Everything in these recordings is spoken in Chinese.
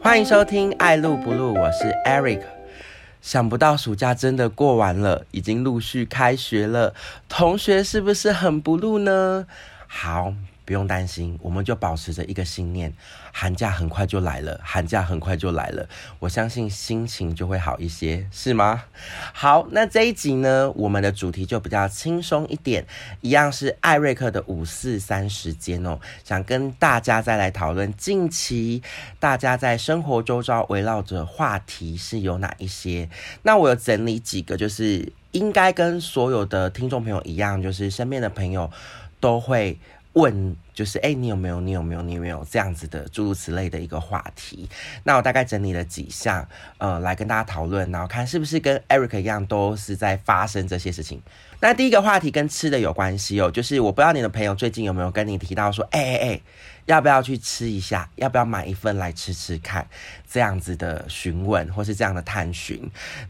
欢迎收听《爱录不录》，我是 Eric。想不到暑假真的过完了，已经陆续开学了，同学是不是很不录呢？好。不用担心，我们就保持着一个信念，寒假很快就来了，寒假很快就来了，我相信心情就会好一些，是吗？好，那这一集呢，我们的主题就比较轻松一点，一样是艾瑞克的五四三时间哦，想跟大家再来讨论近期大家在生活周遭围绕着话题是有哪一些？那我有整理几个，就是应该跟所有的听众朋友一样，就是身边的朋友都会。问就是哎，你有没有？你有没有？你有没有这样子的诸如此类的一个话题？那我大概整理了几项，呃，来跟大家讨论，然后看是不是跟 Eric 一样，都是在发生这些事情。那第一个话题跟吃的有关系哦，就是我不知道你的朋友最近有没有跟你提到说，哎哎哎。要不要去吃一下？要不要买一份来吃吃看？这样子的询问或是这样的探寻，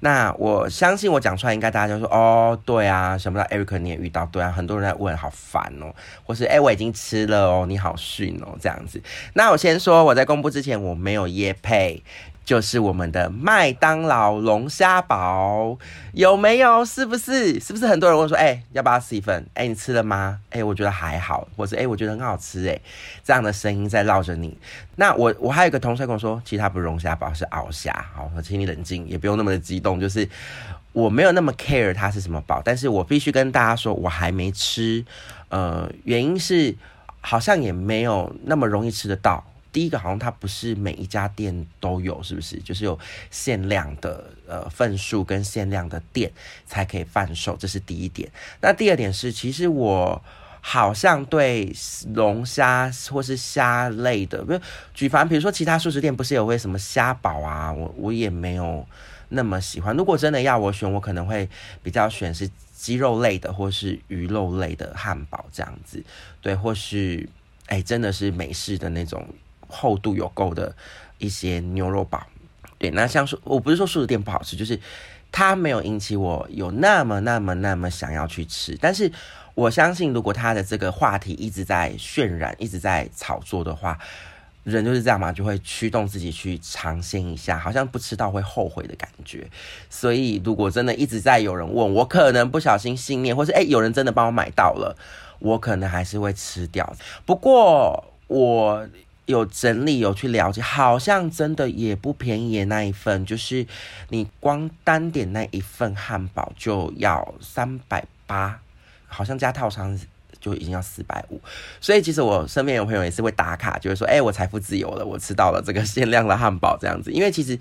那我相信我讲出来，应该大家就说哦，对啊，想不到 Eric 你也遇到，对啊，很多人在问，好烦哦，或是哎，我已经吃了哦，你好逊哦，这样子。那我先说，我在公布之前我没有耶配。就是我们的麦当劳龙虾堡，有没有？是不是？是不是很多人问说，哎，要不要吃一份？哎，你吃了吗？哎，我觉得还好，或者哎，我觉得很好吃，哎，这样的声音在绕着你。那我我还有一个同事跟我说，其实他不是龙虾堡，是鳌虾。好，我请你冷静，也不用那么的激动。就是我没有那么 care 它是什么堡，但是我必须跟大家说，我还没吃。呃，原因是好像也没有那么容易吃得到。第一个好像它不是每一家店都有，是不是？就是有限量的呃份数跟限量的店才可以贩售，这是第一点。那第二点是，其实我好像对龙虾或是虾类的，比如举凡比如说其他素食店不是有会什么虾堡啊，我我也没有那么喜欢。如果真的要我选，我可能会比较选是鸡肉类的或是鱼肉类的汉堡这样子，对，或是哎真的是美式的那种。厚度有够的一些牛肉堡，对，那像说，我不是说素食店不好吃，就是它没有引起我有那么、那么、那么想要去吃。但是我相信，如果他的这个话题一直在渲染、一直在炒作的话，人就是这样嘛，就会驱动自己去尝鲜一下，好像不吃到会后悔的感觉。所以，如果真的一直在有人问我，可能不小心信念，或是哎，有人真的帮我买到了，我可能还是会吃掉。不过我。有整理有去了解，好像真的也不便宜那一份，就是你光单点那一份汉堡就要三百八，好像加套餐就已经要四百五。所以其实我身边有朋友也是会打卡，就是说，哎，我财富自由了，我吃到了这个限量的汉堡这样子。因为其实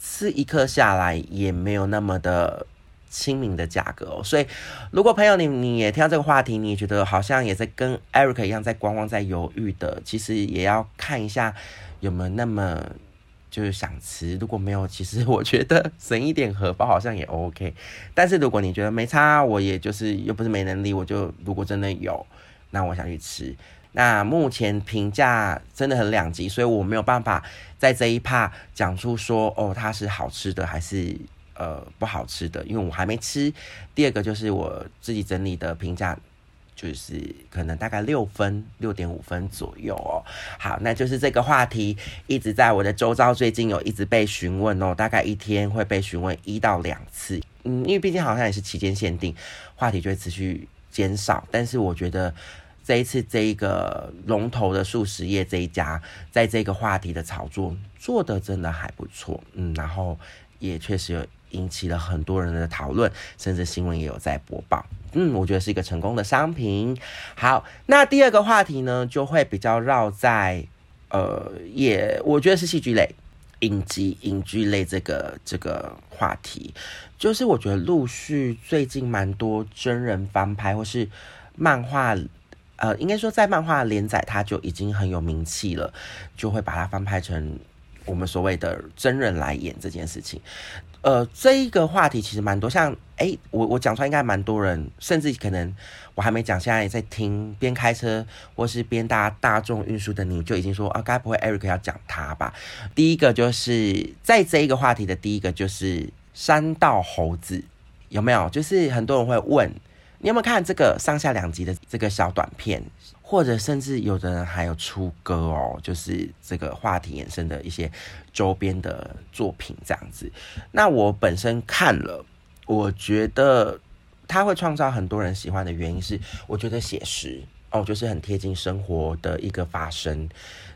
吃一颗下来也没有那么的。亲民的价格哦，所以如果朋友你你也听到这个话题，你觉得好像也在跟 Eric 一样在观望、在犹豫的，其实也要看一下有没有那么就是想吃。如果没有，其实我觉得省一点荷包好像也 OK。但是如果你觉得没差，我也就是又不是没能力，我就如果真的有，那我想去吃。那目前评价真的很两极，所以我没有办法在这一趴讲出说哦它是好吃的还是。呃，不好吃的，因为我还没吃。第二个就是我自己整理的评价，就是可能大概六分、六点五分左右哦。好，那就是这个话题一直在我的周遭，最近有一直被询问哦，大概一天会被询问一到两次。嗯，因为毕竟好像也是期间限定，话题就会持续减少。但是我觉得这一次这一个龙头的素食业这一家，在这个话题的炒作做的真的还不错。嗯，然后也确实有。引起了很多人的讨论，甚至新闻也有在播报。嗯，我觉得是一个成功的商品。好，那第二个话题呢，就会比较绕在呃，也我觉得是戏剧类、影集、影剧类这个这个话题。就是我觉得陆续最近蛮多真人翻拍或是漫画，呃，应该说在漫画连载它就已经很有名气了，就会把它翻拍成我们所谓的真人来演这件事情。呃，这一个话题其实蛮多，像哎，我我讲出来应该蛮多人，甚至可能我还没讲，现在也在听，边开车或是边搭大众运输的你就已经说啊，该不会 Eric 要讲他吧？第一个就是在这一个话题的第一个就是山道猴子有没有？就是很多人会问，你有没有看这个上下两集的这个小短片？或者甚至有的人还有出歌哦，就是这个话题衍生的一些周边的作品这样子。那我本身看了，我觉得他会创造很多人喜欢的原因是，我觉得写实哦，就是很贴近生活的一个发生。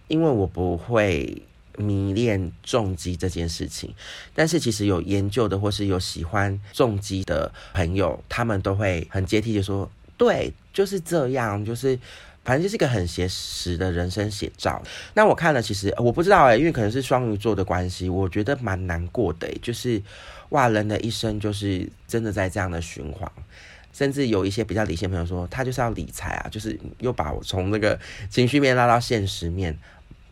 因为我不会迷恋重击这件事情，但是其实有研究的或是有喜欢重击的朋友，他们都会很接替的说，对，就是这样，就是。反正就是一个很写实的人生写照。那我看了，其实我不知道哎，因为可能是双鱼座的关系，我觉得蛮难过的。就是哇，人的一生就是真的在这样的循环。甚至有一些比较理性朋友说，他就是要理财啊，就是又把我从那个情绪面拉到现实面，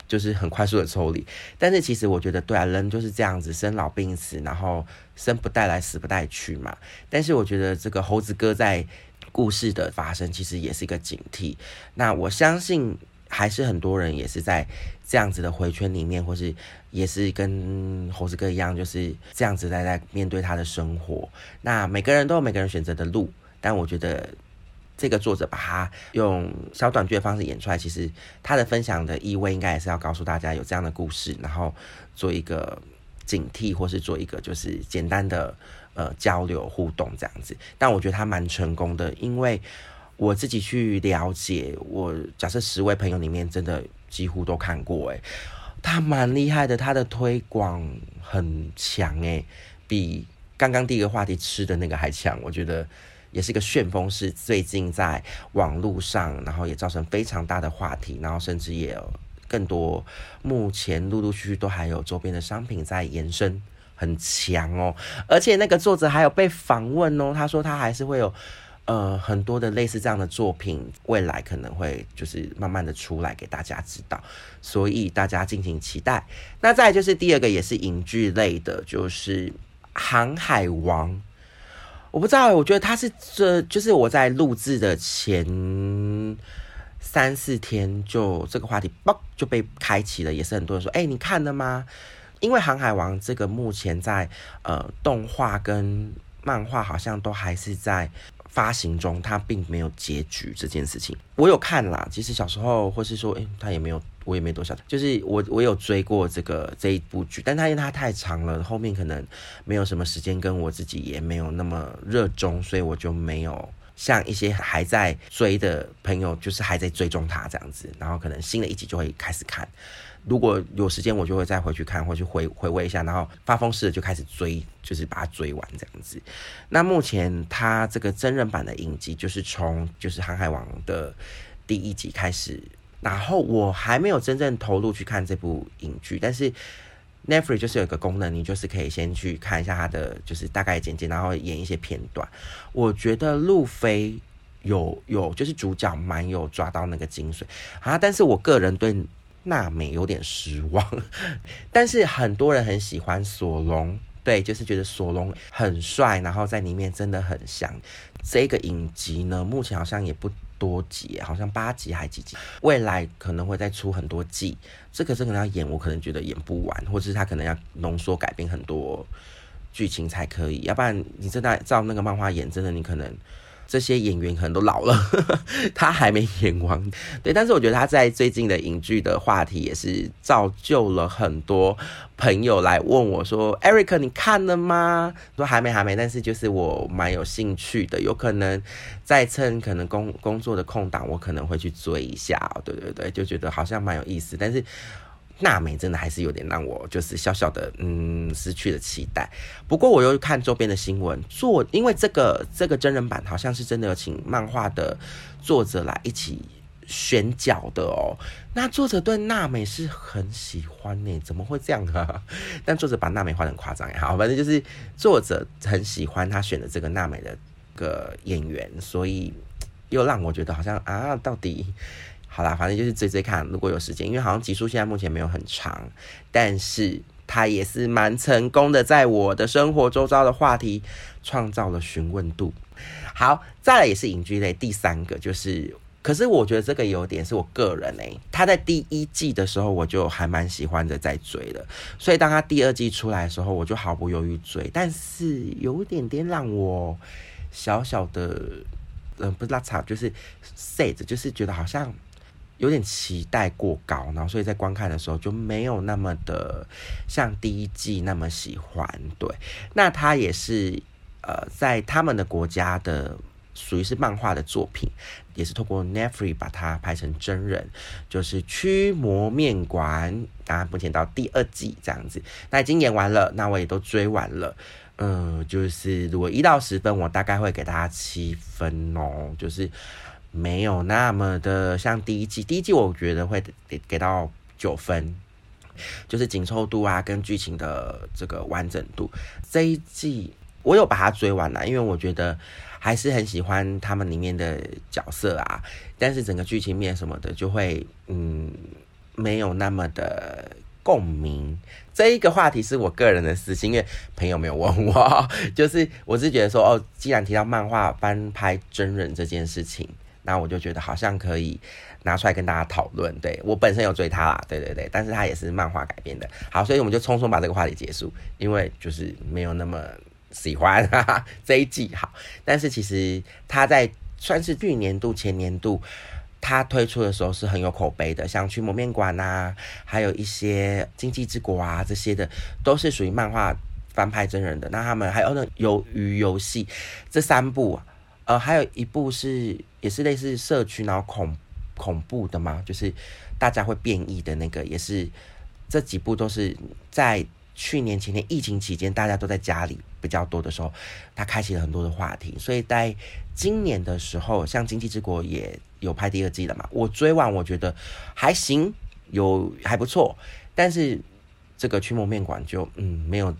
就是很快速的抽离。但是其实我觉得，对啊，人就是这样子，生老病死，然后生不带来，死不带去嘛。但是我觉得这个猴子哥在。故事的发生其实也是一个警惕。那我相信还是很多人也是在这样子的回圈里面，或是也是跟猴子哥一样，就是这样子在在面对他的生活。那每个人都有每个人选择的路，但我觉得这个作者把他用小短剧的方式演出来，其实他的分享的意味应该也是要告诉大家有这样的故事，然后做一个警惕，或是做一个就是简单的。呃，交流互动这样子，但我觉得他蛮成功的，因为我自己去了解，我假设十位朋友里面真的几乎都看过，诶，他蛮厉害的，他的推广很强，诶，比刚刚第一个话题吃的那个还强，我觉得也是一个旋风式，最近在网络上，然后也造成非常大的话题，然后甚至也有更多，目前陆陆续续都还有周边的商品在延伸。很强哦，而且那个作者还有被访问哦，他说他还是会有呃很多的类似这样的作品，未来可能会就是慢慢的出来给大家知道，所以大家敬请期待。那再就是第二个也是影剧类的，就是《航海王》。我不知道，我觉得他是这就是我在录制的前三四天就这个话题嘣就被开启了，也是很多人说，哎，你看了吗？因为《航海王》这个目前在呃动画跟漫画好像都还是在发行中，它并没有结局这件事情。我有看啦，其实小时候或是说，哎，他也没有，我也没多少，就是我我有追过这个这一部剧，但它因为它太长了，后面可能没有什么时间，跟我自己也没有那么热衷，所以我就没有像一些还在追的朋友，就是还在追踪它这样子，然后可能新的一集就会开始看。如果有时间，我就会再回去看，或去回回味一下，然后发疯似的就开始追，就是把它追完这样子。那目前它这个真人版的影集，就是从就是《航海王》的第一集开始，然后我还没有真正投入去看这部影剧，但是 Netflix 就是有一个功能，你就是可以先去看一下它的就是大概简介，然后演一些片段。我觉得路飞有有就是主角蛮有抓到那个精髓啊，但是我个人对。娜美有点失望，但是很多人很喜欢索隆，对，就是觉得索隆很帅，然后在里面真的很像。这个影集呢，目前好像也不多集，好像八集还几集，未来可能会再出很多季。这个这个要演，我可能觉得演不完，或者是他可能要浓缩改变很多剧情才可以，要不然你真的照那个漫画演，真的你可能。这些演员可能都老了，他还没演完。对，但是我觉得他在最近的影剧的话题也是造就了很多朋友来问我说：“Eric，你看了吗？”说还没，还没。但是就是我蛮有兴趣的，有可能再趁可能工工作的空档，我可能会去追一下。对对对，就觉得好像蛮有意思，但是。娜美真的还是有点让我就是小小的嗯失去了期待。不过我又看周边的新闻，做因为这个这个真人版好像是真的有请漫画的作者来一起选角的哦。那作者对娜美是很喜欢呢，怎么会这样啊？但作者把娜美画的很夸张也好，反正就是作者很喜欢他选的这个娜美的个演员，所以又让我觉得好像啊，到底。好啦，反正就是追追看，如果有时间，因为好像集数现在目前没有很长，但是它也是蛮成功的，在我的生活周遭的话题创造了询问度。好，再来也是影剧类，第三个就是，可是我觉得这个有点是我个人诶，他在第一季的时候我就还蛮喜欢的在追的，所以当他第二季出来的时候，我就毫不犹豫追，但是有点点让我小小的。嗯，不是拉差，就是 sad，就是觉得好像有点期待过高，然后所以在观看的时候就没有那么的像第一季那么喜欢。对，那他也是呃，在他们的国家的属于是漫画的作品，也是透过 n e f r i 把它拍成真人，就是《驱魔面馆》，当然目前到第二季这样子，那已经演完了，那我也都追完了。嗯，就是如果一到十分，我大概会给大家七分哦，就是没有那么的像第一季，第一季我觉得会给给到九分，就是紧凑度啊跟剧情的这个完整度。这一季我有把它追完了，因为我觉得还是很喜欢他们里面的角色啊，但是整个剧情面什么的就会嗯没有那么的。共鸣这一个话题是我个人的私心，因为朋友没有问我，就是我是觉得说，哦，既然提到漫画翻拍真人这件事情，那我就觉得好像可以拿出来跟大家讨论。对我本身有追他啦，对对对，但是他也是漫画改编的。好，所以我们就匆匆把这个话题结束，因为就是没有那么喜欢 这一季。好，但是其实他在算是去年度、前年度。他推出的时候是很有口碑的，像《驱魔面馆》呐，还有一些《经济之国》啊，这些的都是属于漫画翻拍真人的。那他们还有那《鱿鱼游戏》这三部，呃，还有一部是也是类似社区然后恐恐怖的嘛，就是大家会变异的那个，也是这几部都是在。去年前年疫情期间，大家都在家里比较多的时候，他开启了很多的话题。所以在今年的时候，像《经济之国》也有拍第二季了嘛？我追完，我觉得还行，有还不错。但是这个《驱魔面馆》就嗯没有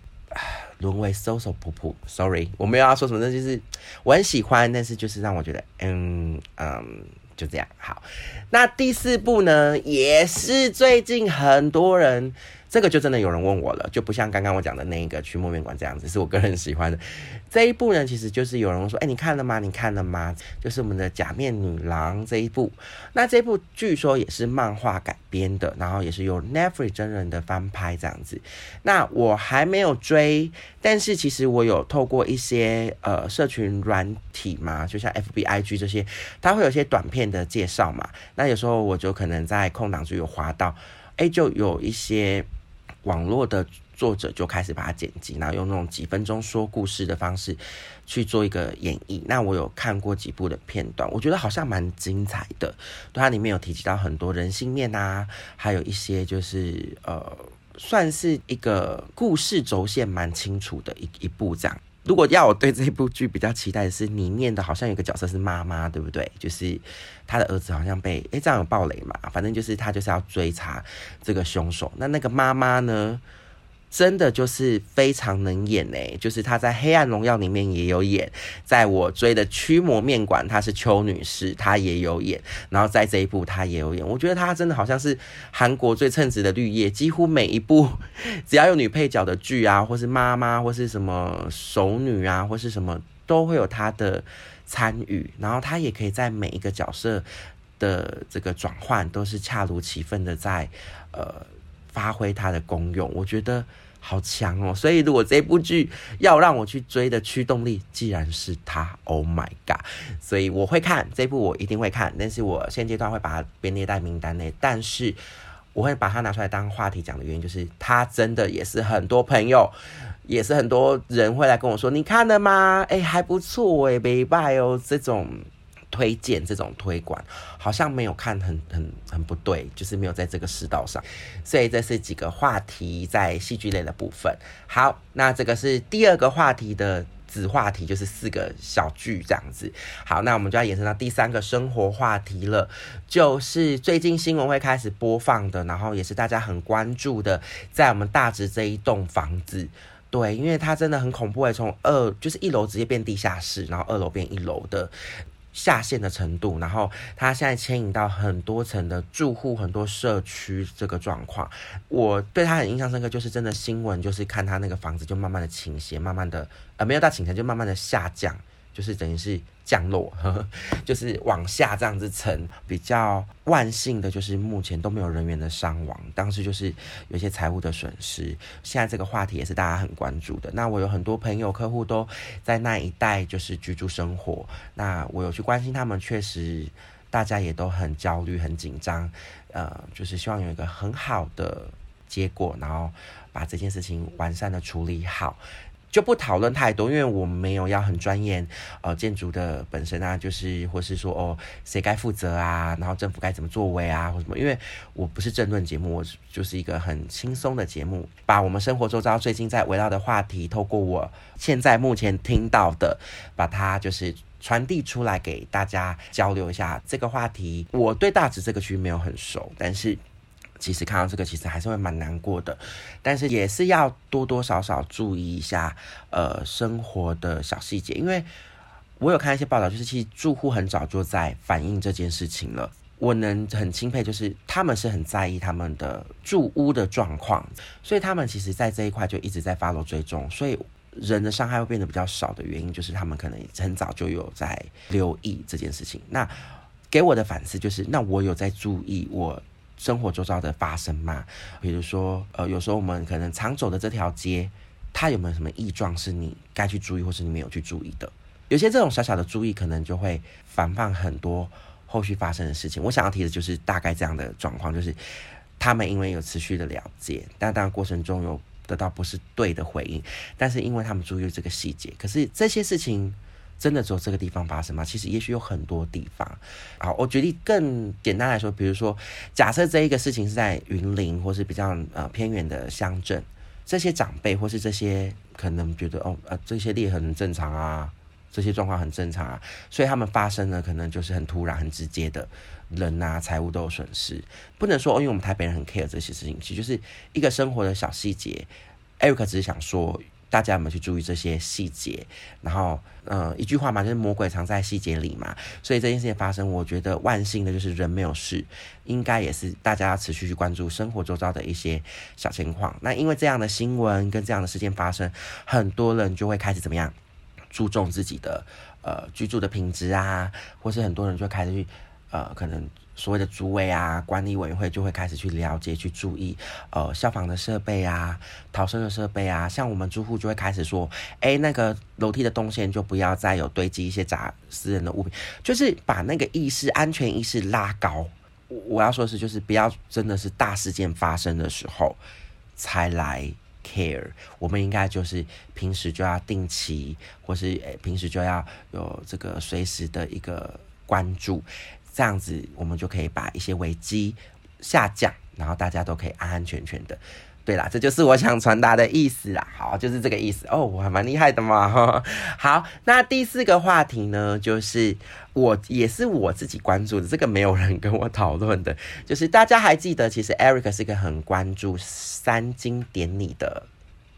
沦为搜搜普普。Sorry，我没有要说什么，那就是我很喜欢，但是就是让我觉得嗯嗯就这样好。那第四部呢，也是最近很多人。这个就真的有人问我了，就不像刚刚我讲的那一个《驱魔面馆》这样子，是我个人喜欢的。这一部呢，其实就是有人说：“哎，你看了吗？你看了吗？”就是我们的《假面女郎》这一部。那这部据说也是漫画改编的，然后也是由 Netflix 真人的翻拍这样子。那我还没有追，但是其实我有透过一些呃社群软体嘛，就像 FBIG 这些，它会有些短片的介绍嘛。那有时候我就可能在空档就有滑到，哎，就有一些。网络的作者就开始把它剪辑，然后用那种几分钟说故事的方式去做一个演绎。那我有看过几部的片段，我觉得好像蛮精彩的。它里面有提及到很多人性面啊，还有一些就是呃，算是一个故事轴线蛮清楚的一一部这样。如果要我对这部剧比较期待的是，里面的好像有个角色是妈妈，对不对？就是他的儿子好像被诶这样有暴雷嘛？反正就是他就是要追查这个凶手。那那个妈妈呢？真的就是非常能演哎，就是她在《黑暗荣耀》里面也有演，在我追的《驱魔面馆》，她是邱女士，她也有演，然后在这一部她也有演。我觉得她真的好像是韩国最称职的绿叶，几乎每一部 只要有女配角的剧啊，或是妈妈，或是什么熟女啊，或是什么，都会有她的参与。然后她也可以在每一个角色的这个转换，都是恰如其分的在呃发挥她的功用。我觉得。好强哦！所以如果这部剧要让我去追的驱动力，既然是他，Oh my god！所以我会看这部，我一定会看。但是我现阶段会把它编列在名单内。但是我会把它拿出来当话题讲的原因，就是它真的也是很多朋友，也是很多人会来跟我说：“你看了吗？哎，还不错哎，没败哦。”这种。推荐这种推广好像没有看很很很不对，就是没有在这个世道上，所以这是几个话题在戏剧类的部分。好，那这个是第二个话题的子话题，就是四个小剧这样子。好，那我们就要延伸到第三个生活话题了，就是最近新闻会开始播放的，然后也是大家很关注的，在我们大直这一栋房子，对，因为它真的很恐怖诶，从二就是一楼直接变地下室，然后二楼变一楼的。下线的程度，然后它现在牵引到很多层的住户、很多社区这个状况，我对他很印象深刻，就是真的新闻就是看他那个房子就慢慢的倾斜，慢慢的呃没有到倾斜，就慢慢的下降就是等于是降落呵呵，就是往下这样子沉。比较万幸的就是目前都没有人员的伤亡，当时就是有些财务的损失。现在这个话题也是大家很关注的。那我有很多朋友客户都在那一带就是居住生活，那我有去关心他们，确实大家也都很焦虑、很紧张，呃，就是希望有一个很好的结果，然后把这件事情完善的处理好。就不讨论太多，因为我没有要很专业，呃，建筑的本身啊，就是或是说哦，谁该负责啊，然后政府该怎么作为啊，或什么？因为我不是政论节目，我就是一个很轻松的节目，把我们生活周遭最近在围绕的话题，透过我现在目前听到的，把它就是传递出来给大家交流一下这个话题。我对大直这个区没有很熟，但是。其实看到这个，其实还是会蛮难过的，但是也是要多多少少注意一下，呃，生活的小细节。因为我有看一些报道，就是其实住户很早就在反映这件事情了。我能很钦佩，就是他们是很在意他们的住屋的状况，所以他们其实在这一块就一直在 follow 追踪，所以人的伤害会变得比较少的原因，就是他们可能很早就有在留意这件事情。那给我的反思就是，那我有在注意我。生活周遭的发生嘛，比如说，呃，有时候我们可能常走的这条街，它有没有什么异状是你该去注意，或是你没有去注意的？有些这种小小的注意，可能就会防范很多后续发生的事情。我想要提的就是大概这样的状况，就是他们因为有持续的了解，但当然过程中有得到不是对的回应，但是因为他们注意这个细节，可是这些事情。真的只有这个地方发生吗？其实也许有很多地方。好，我举例更简单来说，比如说，假设这一个事情是在云林或是比较呃偏远的乡镇，这些长辈或是这些可能觉得哦呃这些裂痕很正常啊，这些状况很正常啊，所以他们发生呢可能就是很突然、很直接的，人啊财务都有损失。不能说哦，因为我们台北人很 care 这些事情，其实就是一个生活的小细节。Eric 只是想说。大家有没有去注意这些细节？然后，嗯，一句话嘛，就是魔鬼藏在细节里嘛。所以这件事情发生，我觉得万幸的就是人没有事，应该也是大家持续去关注生活周遭的一些小情况。那因为这样的新闻跟这样的事件发生，很多人就会开始怎么样注重自己的呃居住的品质啊，或是很多人就开始去呃可能。所谓的组委啊，管理委员会就会开始去了解、去注意，呃，消防的设备啊，逃生的设备啊。像我们住户就会开始说，哎，那个楼梯的动线就不要再有堆积一些杂私人的物品，就是把那个意识、安全意识拉高。我要说的是，就是不要真的是大事件发生的时候才来 care。我们应该就是平时就要定期，或是诶平时就要有这个随时的一个关注。这样子，我们就可以把一些危机下降，然后大家都可以安安全全的。对啦，这就是我想传达的意思啦。好，就是这个意思哦，我还蛮厉害的嘛哈。好，那第四个话题呢，就是我也是我自己关注的，这个没有人跟我讨论的，就是大家还记得，其实 Eric 是一个很关注三金典礼的。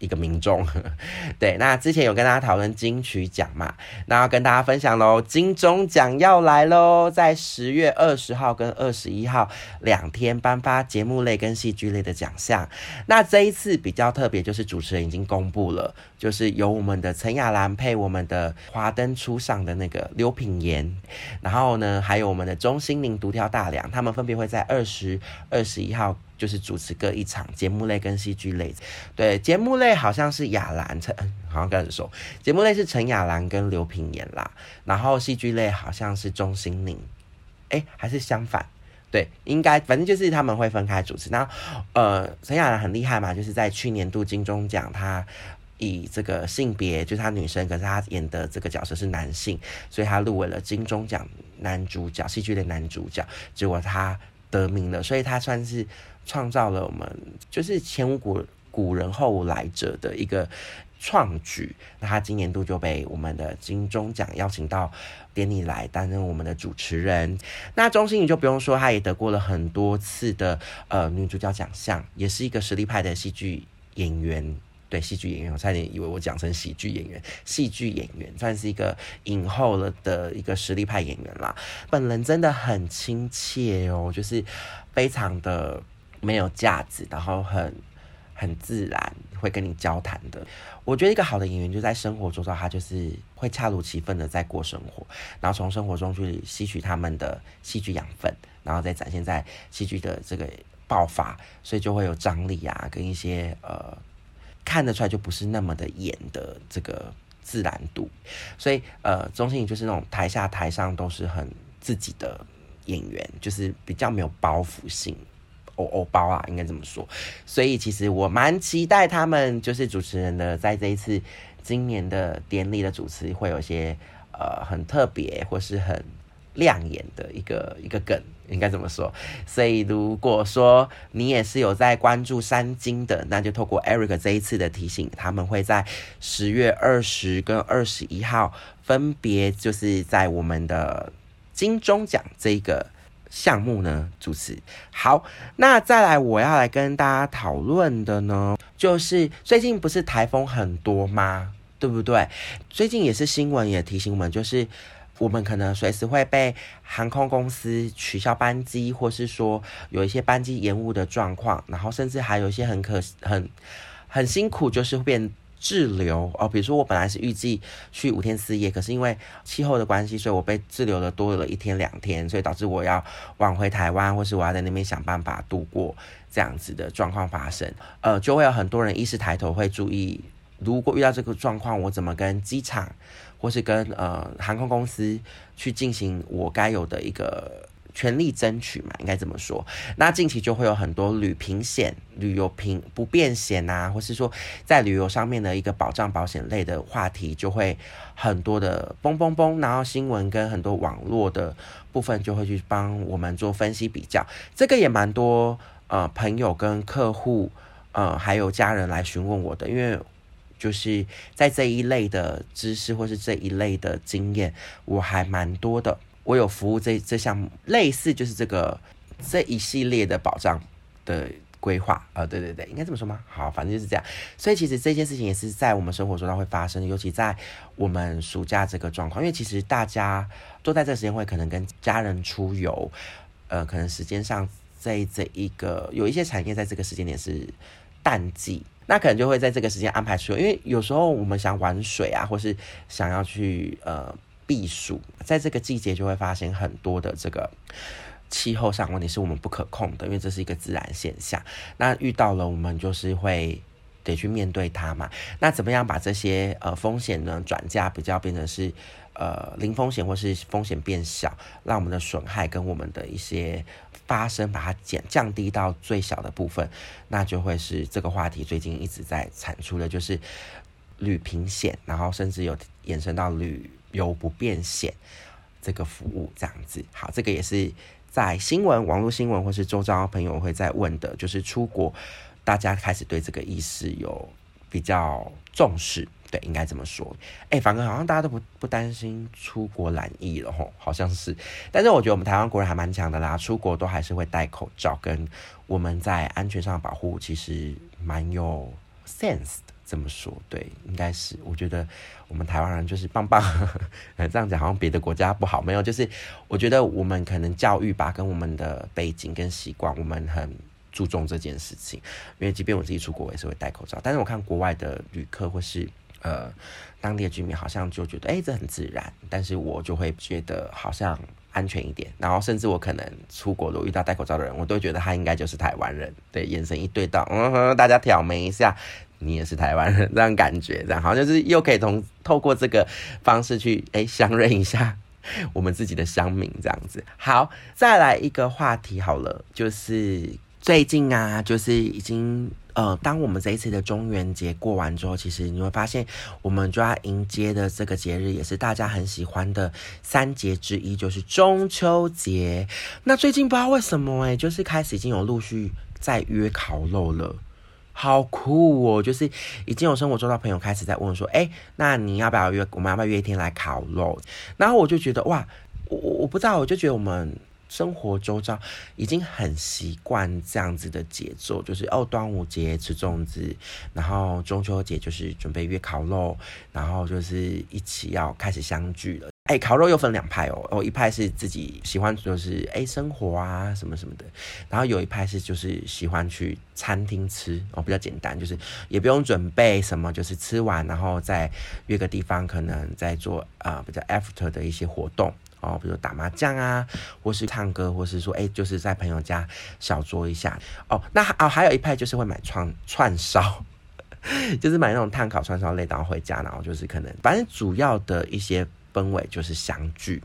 一个民众，对，那之前有跟大家讨论金曲奖嘛，那要跟大家分享喽，金钟奖要来喽，在十月二十号跟二十一号两天颁发节目类跟戏剧类的奖项。那这一次比较特别，就是主持人已经公布了，就是由我们的陈雅兰配我们的华灯初上的那个刘品言，然后呢，还有我们的钟心凌独挑大梁，他们分别会在二十二十一号。就是主持各一场节目类跟戏剧类，对节目类好像是雅兰陈，好像跟人说节目类是陈雅兰跟刘品言啦，然后戏剧类好像是钟欣凌，哎，还是相反，对，应该反正就是他们会分开主持。那呃，陈雅兰很厉害嘛，就是在去年度金钟奖，她以这个性别就是她女生，可是她演的这个角色是男性，所以她入围了金钟奖男主角戏剧的男主角，结果他得名了，所以他算是。创造了我们就是前无古古人后无来者的一个创举。那他今年度就被我们的金钟奖邀请到典礼来担任我们的主持人。那钟欣宇就不用说，她也得过了很多次的呃女主角奖项，也是一个实力派的戏剧演员。对，戏剧演员，我差点以为我讲成喜剧演员，戏剧演员算是一个影后了的一个实力派演员啦。本人真的很亲切哦，就是非常的。没有架子，然后很很自然会跟你交谈的。我觉得一个好的演员就在生活中，他就是会恰如其分的在过生活，然后从生活中去吸取他们的戏剧养分，然后再展现在戏剧的这个爆发，所以就会有张力啊，跟一些呃看得出来就不是那么的演的这个自然度。所以呃，钟欣怡就是那种台下台上都是很自己的演员，就是比较没有包袱性。欧欧包啊，应该这么说。所以其实我蛮期待他们就是主持人的，在这一次今年的典礼的主持，会有些呃很特别或是很亮眼的一个一个梗，应该这么说。所以如果说你也是有在关注三金的，那就透过 Eric 这一次的提醒，他们会在十月二十跟二十一号分别就是在我们的金钟奖这个。项目呢？主持好，那再来我要来跟大家讨论的呢，就是最近不是台风很多吗？对不对？最近也是新闻也提醒我们，就是我们可能随时会被航空公司取消班机，或是说有一些班机延误的状况，然后甚至还有一些很可很很辛苦，就是变。滞留哦，比如说我本来是预计去五天四夜，可是因为气候的关系，所以我被滞留了多了一天两天，所以导致我要往回台湾，或是我要在那边想办法度过这样子的状况发生。呃，就会有很多人意识抬头，会注意，如果遇到这个状况，我怎么跟机场或是跟呃航空公司去进行我该有的一个。全力争取嘛，应该这么说。那近期就会有很多旅平险、旅游平不便险啊，或是说在旅游上面的一个保障保险类的话题，就会很多的嘣嘣嘣，然后新闻跟很多网络的部分就会去帮我们做分析比较。这个也蛮多呃朋友跟客户呃还有家人来询问我的，因为就是在这一类的知识或是这一类的经验，我还蛮多的。我有服务这这项类似就是这个这一系列的保障的规划啊，对对对，应该这么说吗？好，反正就是这样。所以其实这件事情也是在我们生活中它会发生，尤其在我们暑假这个状况，因为其实大家都在这个时间会可能跟家人出游，呃，可能时间上在这一个有一些产业在这个时间点是淡季，那可能就会在这个时间安排出，因为有时候我们想玩水啊，或是想要去呃。避暑，在这个季节就会发现很多的这个气候上问题，是我们不可控的，因为这是一个自然现象。那遇到了，我们就是会得去面对它嘛。那怎么样把这些呃风险呢转嫁，比较变成是呃零风险，或是风险变小，让我们的损害跟我们的一些发生，把它减降低到最小的部分，那就会是这个话题最近一直在产出的，就是旅平险，然后甚至有延伸到旅。游不便险这个服务这样子，好，这个也是在新闻、网络新闻或是周遭朋友会在问的，就是出国，大家开始对这个意识有比较重视，对，应该这么说。哎，反而好像大家都不不担心出国染疫了吼，好像是。但是我觉得我们台湾国人还蛮强的啦，出国都还是会戴口罩，跟我们在安全上的保护其实蛮有 sense 的。这么说对，应该是我觉得我们台湾人就是棒棒，这样讲好像别的国家不好，没有，就是我觉得我们可能教育吧，跟我们的背景跟习惯，我们很注重这件事情。因为即便我自己出国，我也是会戴口罩，但是我看国外的旅客或是呃当地的居民，好像就觉得哎这很自然，但是我就会觉得好像安全一点。然后甚至我可能出国如果遇到戴口罩的人，我都觉得他应该就是台湾人，对，眼神一对到，嗯哼，大家挑眉一下。你也是台湾人，这样感觉，这样好像就是又可以从透过这个方式去哎相认一下我们自己的乡民，这样子。好，再来一个话题好了，就是最近啊，就是已经呃，当我们这一次的中元节过完之后，其实你会发现，我们就要迎接的这个节日，也是大家很喜欢的三节之一，就是中秋节。那最近不知道为什么哎，就是开始已经有陆续在约烤肉了。好酷哦！就是已经有生活中到朋友开始在问说，哎，那你要不要约？我们要不要约一天来烤肉？然后我就觉得，哇，我我不知道，我就觉得我们生活周遭已经很习惯这样子的节奏，就是哦，端午节吃粽子，然后中秋节就是准备约烤肉，然后就是一起要开始相聚了。哎，烤肉又分两派哦，哦，一派是自己喜欢就是哎生活啊什么什么的，然后有一派是就是喜欢去餐厅吃哦，比较简单，就是也不用准备什么，就是吃完然后再约个地方，可能再做啊比较 after 的一些活动哦，比如打麻将啊，或是唱歌，或是说哎就是在朋友家小酌一下哦。那哦还有一派就是会买串串烧，就是买那种炭烤串烧类，然后回家，然后就是可能反正主要的一些。氛围就是相聚。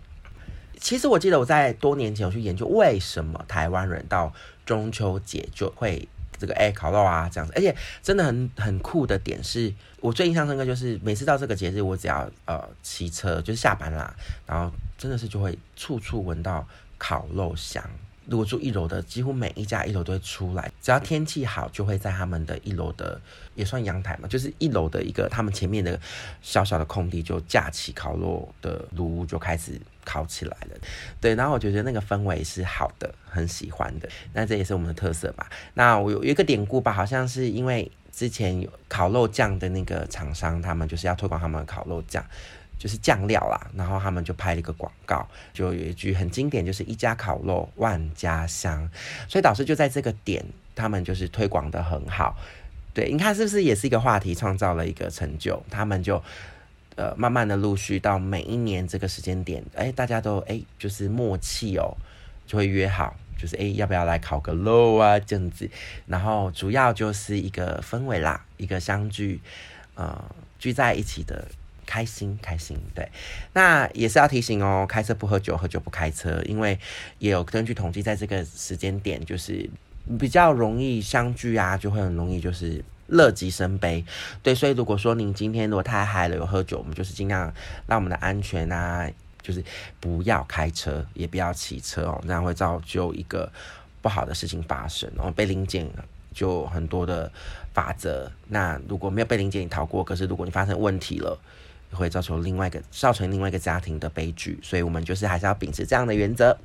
其实我记得我在多年前有去研究，为什么台湾人到中秋节就会这个哎烤肉啊这样子，而且真的很很酷的点是，我最印象深刻就是每次到这个节日，我只要呃骑车就是下班啦，然后真的是就会处处闻到烤肉香。如果住一楼的，几乎每一家一楼都会出来。只要天气好，就会在他们的一楼的也算阳台嘛，就是一楼的一个他们前面的小小的空地，就架起烤肉的炉，就开始烤起来了。对，然后我觉得那个氛围是好的，很喜欢的。那这也是我们的特色吧。那我有一个典故吧，好像是因为之前有烤肉酱的那个厂商，他们就是要推广他们的烤肉酱。就是酱料啦，然后他们就拍了一个广告，就有一句很经典，就是一家烤肉万家香。所以导师就在这个点，他们就是推广的很好。对，你看是不是也是一个话题，创造了一个成就？他们就呃慢慢的陆续到每一年这个时间点，哎，大家都哎就是默契哦，就会约好，就是哎要不要来烤个肉啊这样子。然后主要就是一个氛围啦，一个相聚，呃聚在一起的。开心开心，对，那也是要提醒哦，开车不喝酒，喝酒不开车，因为也有根据统计，在这个时间点就是比较容易相聚啊，就会很容易就是乐极生悲，对，所以如果说您今天如果太嗨了有喝酒，我们就是尽量让我们的安全啊，就是不要开车，也不要骑车哦，这样会造就一个不好的事情发生，然后被临检就很多的法则，那如果没有被临检你逃过，可是如果你发生问题了。会造成另外一个造成另外一个家庭的悲剧，所以我们就是还是要秉持这样的原则。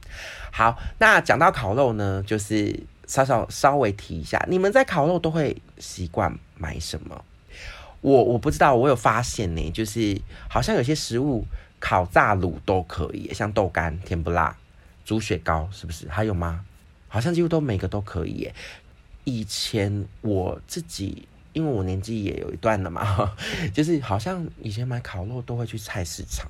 好，那讲到烤肉呢，就是稍稍稍微提一下，你们在烤肉都会习惯买什么？我我不知道，我有发现呢，就是好像有些食物烤炸卤都可以，像豆干、甜不辣、猪血糕，是不是？还有吗？好像几乎都每个都可以。以前我自己。因为我年纪也有一段了嘛，就是好像以前买烤肉都会去菜市场，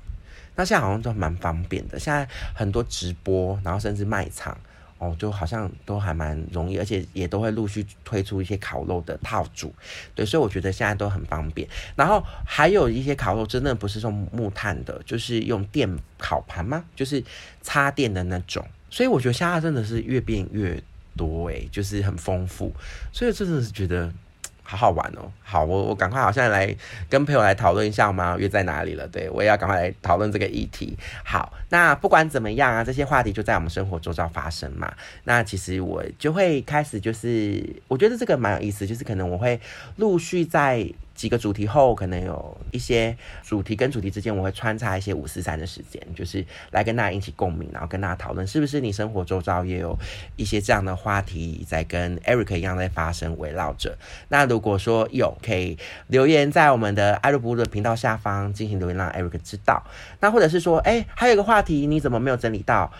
那现在好像都蛮方便的。现在很多直播，然后甚至卖场哦，就好像都还蛮容易，而且也都会陆续推出一些烤肉的套组。对，所以我觉得现在都很方便。然后还有一些烤肉真的不是用木炭的，就是用电烤盘吗？就是插电的那种。所以我觉得现在真的是越变越多诶，就是很丰富。所以真的是觉得。好好玩哦！好，我我赶快好像来跟朋友来讨论一下吗？约在哪里了？对我也要赶快来讨论这个议题。好，那不管怎么样啊，这些话题就在我们生活周遭发生嘛。那其实我就会开始，就是我觉得这个蛮有意思，就是可能我会陆续在。几个主题后，可能有一些主题跟主题之间，我会穿插一些五四三的时间，就是来跟大家引起共鸣，然后跟大家讨论，是不是你生活周遭也有一些这样的话题在跟 Eric 一样在发生，围绕着。那如果说有，可以留言在我们的艾瑞布的频道下方进行留言，让 Eric 知道。那或者是说，哎，还有一个话题，你怎么没有整理到？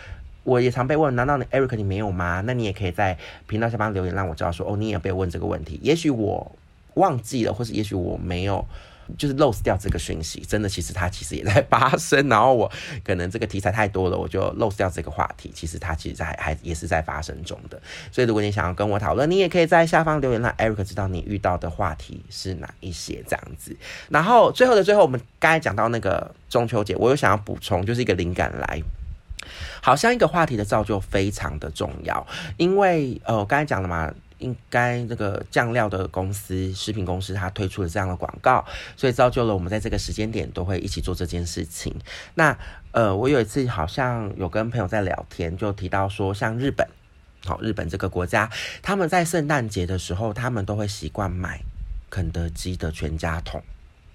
我也常被问，难道你 Eric 你没有吗？那你也可以在频道下方留言，让我知道说，哦，你也被问这个问题。也许我。忘记了，或是也许我没有，就是 lose 掉这个讯息。真的，其实它其实也在发生。然后我可能这个题材太多了，我就 lose 掉这个话题。其实它其实还还也是在发生中的。所以如果你想要跟我讨论，你也可以在下方留言，让 Eric 知道你遇到的话题是哪一些这样子。然后最后的最后，我们刚才讲到那个中秋节，我有想要补充，就是一个灵感来，好像一个话题的造就非常的重要，因为呃，我刚才讲了嘛。应该那个酱料的公司、食品公司，它推出了这样的广告，所以造就了我们在这个时间点都会一起做这件事情。那呃，我有一次好像有跟朋友在聊天，就提到说，像日本，好，日本这个国家，他们在圣诞节的时候，他们都会习惯买肯德基的全家桶，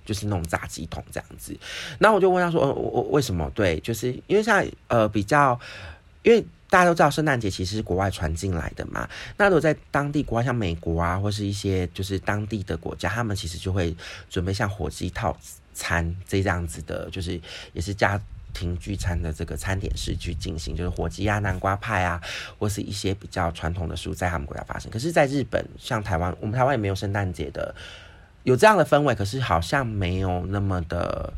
就是那种炸鸡桶这样子。那我就问他说，我为什么？对，就是因为像呃比较，因为。大家都知道圣诞节其实是国外传进来的嘛。那如果在当地国外，像美国啊，或是一些就是当地的国家，他们其实就会准备像火鸡套餐这样子的，就是也是家庭聚餐的这个餐点式去进行，就是火鸡啊、南瓜派啊，或是一些比较传统的食物在他们国家发生。可是，在日本，像台湾，我们台湾也没有圣诞节的有这样的氛围，可是好像没有那么的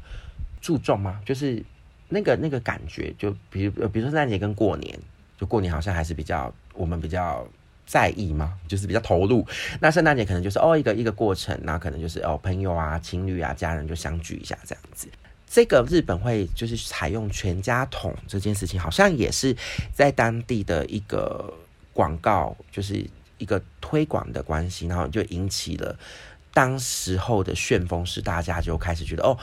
注重吗？就是那个那个感觉，就比如比如说圣诞节跟过年，就过年好像还是比较我们比较。在意嘛？就是比较投入。那圣诞节可能就是哦一个一个过程，那可能就是哦朋友啊、情侣啊、家人就相聚一下这样子。这个日本会就是采用全家桶这件事情，好像也是在当地的一个广告，就是一个推广的关系，然后就引起了当时候的旋风式，大家就开始觉得哦，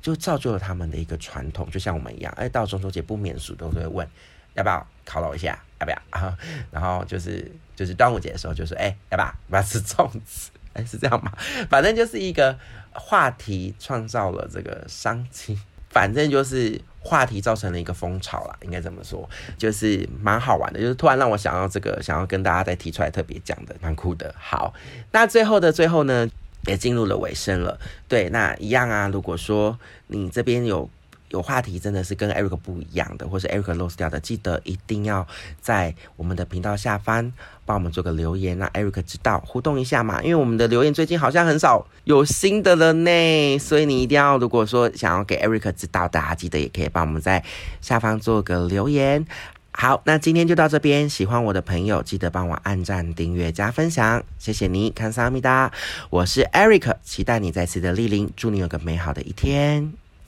就造就了他们的一个传统，就像我们一样，哎，到中秋节不免俗都会问要不要犒劳一下，要不要啊？然后就是。就是端午节的时候，就说：“哎，要不要不要吃粽子？哎，是这样吗？反正就是一个话题，创造了这个商机。反正就是话题造成了一个风潮啦，应该这么说，就是蛮好玩的。就是突然让我想到这个，想要跟大家再提出来特别讲的，蛮酷的。好，那最后的最后呢，也进入了尾声了。对，那一样啊。如果说你这边有。有话题真的是跟 Eric 不一样的，或是 Eric lost 掉的，记得一定要在我们的频道下方帮我们做个留言，让 Eric 知道互动一下嘛。因为我们的留言最近好像很少有新的了呢，所以你一定要如果说想要给 Eric 知道，大家记得也可以帮我们在下方做个留言。好，那今天就到这边，喜欢我的朋友记得帮我按赞、订阅、加分享，谢谢你，看萨米达，我是 Eric，期待你再次的莅临，祝你有个美好的一天。